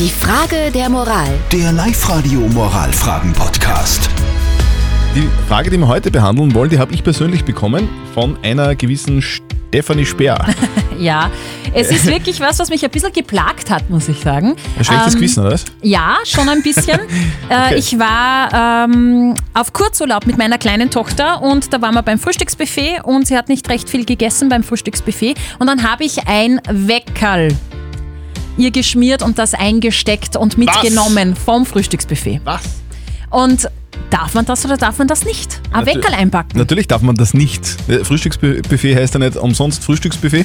Die Frage der Moral. Der Live-Radio Moralfragen-Podcast. Die Frage, die wir heute behandeln wollen, die habe ich persönlich bekommen von einer gewissen Stefanie Speer. Ja, es ist wirklich was, was mich ein bisschen geplagt hat, muss ich sagen. Ein schlechtes Ähm, Gewissen, oder was? Ja, schon ein bisschen. Okay. äh, ich war ähm, auf Kurzurlaub mit meiner kleinen Tochter und da waren wir beim Frühstücksbuffet und sie hat nicht recht viel gegessen beim Frühstücksbuffet und dann habe ich ein Weckerl ihr geschmiert und das eingesteckt und mitgenommen vom Frühstücksbuffet. Was? Und darf man das oder darf man das nicht? Ein Weckerl einpacken. Natürlich darf man das nicht. Äh, Frühstücksbuffet heißt ja nicht umsonst Frühstücksbuffet.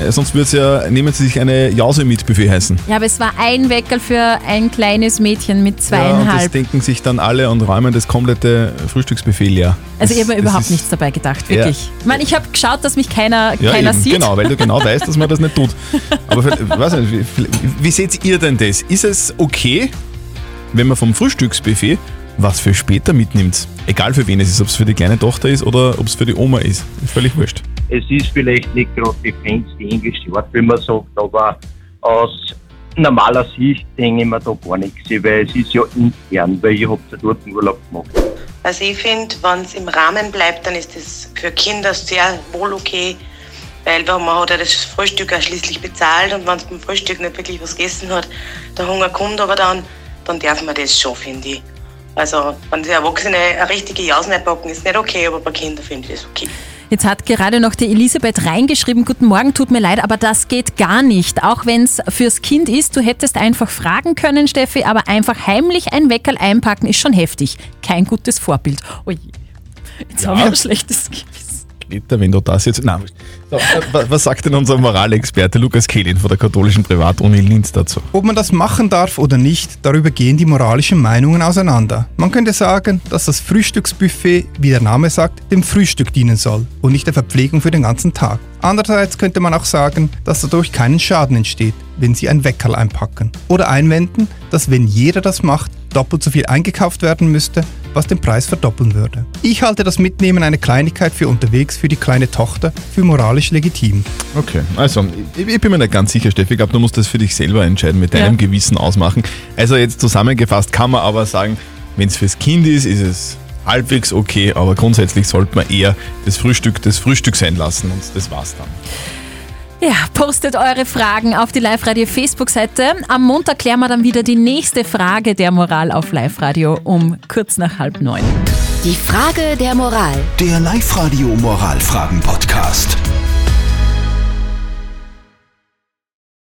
Äh, Sonst würde es ja, nehmen Sie sich eine Jause mit Buffet heißen. Ja, aber es war ein Weckerl für ein kleines Mädchen mit Ja, und das zweieinhalb. denken sich dann alle und räumen das komplette Frühstücksbuffet leer. also ich Das- habe mir überhaupt nichts dabei gedacht, Ja. wirklich. Ich meine, ich habe geschaut, dass mich keiner, Ja, keiner eben, sieht. genau, weil du genau weißt, dass man das nicht tut. Aber weiß nicht, wie, wie seht ihr denn das? Ist es okay, wenn man vom Frühstücksbuffet was für später mitnimmt? Egal für wen es ist, ob es für die kleine Tochter ist oder ob es für die Oma ist. Ist völlig wurscht. es ist vielleicht nicht gerade die feinste englische Art, wie man sagt, aber aus normaler Sicht denke ich mir da gar nichts, weil es ist ja intern, weil ich habe ja dort einen Urlaub gemacht. Also ich finde, wenn es im Rahmen bleibt, dann ist das für Kinder sehr wohl okay, weil man hat ja das Frühstück auch schließlich bezahlt und wenn es beim Frühstück nicht wirklich was gegessen hat, der Hunger kommt aber dann, dann darf man das schon, finde ich. Also wenn die Erwachsene eine richtige Jausen einpacken, ist nicht okay, aber bei Kindern finde ich das okay. Jetzt hat gerade noch die Elisabeth reingeschrieben, guten Morgen, tut mir leid, aber das geht gar nicht. Auch wenn es fürs Kind ist, du hättest einfach fragen können, Steffi, aber einfach heimlich ein Weckerl einpacken ist schon heftig. Kein gutes Vorbild. Oje, jetzt Ja. haben wir ein schlechtes Gewissen. Greta, wenn du das jetzt. Nein. Äh, wa- was sagt denn unser Moralexperte Lukas Kehlin von der katholischen Privatuni Linz dazu? Ob man das machen darf oder nicht, darüber gehen die moralischen Meinungen auseinander. Man könnte sagen, dass das Frühstücksbuffet, wie der Name sagt, dem Frühstück dienen soll und nicht der Verpflegung für den ganzen Tag. Andererseits könnte man auch sagen, dass dadurch keinen Schaden entsteht, wenn sie ein Weckerl einpacken. Oder einwenden, dass wenn jeder das macht, doppelt so viel eingekauft werden müsste, was den Preis verdoppeln würde. Ich halte das Mitnehmen einer Kleinigkeit für unterwegs für die kleine Tochter für moralisch legitim. Okay, also ich, ich bin mir nicht ganz sicher, Steffi. Ich glaube, du musst das für dich selber entscheiden, mit deinem Ja. Gewissen ausmachen. Also jetzt zusammengefasst kann man aber sagen, wenn es fürs Kind ist, ist es halbwegs okay, aber grundsätzlich sollte man eher das Frühstück das Frühstück sein lassen und das war's dann. Ja, postet eure Fragen auf die Live-Radio Facebook-Seite. Am Montag klären wir dann wieder die nächste Frage der Moral auf Live-Radio um kurz nach halb neun. Die Frage der Moral. Der Live-Radio Moralfragen-Podcast.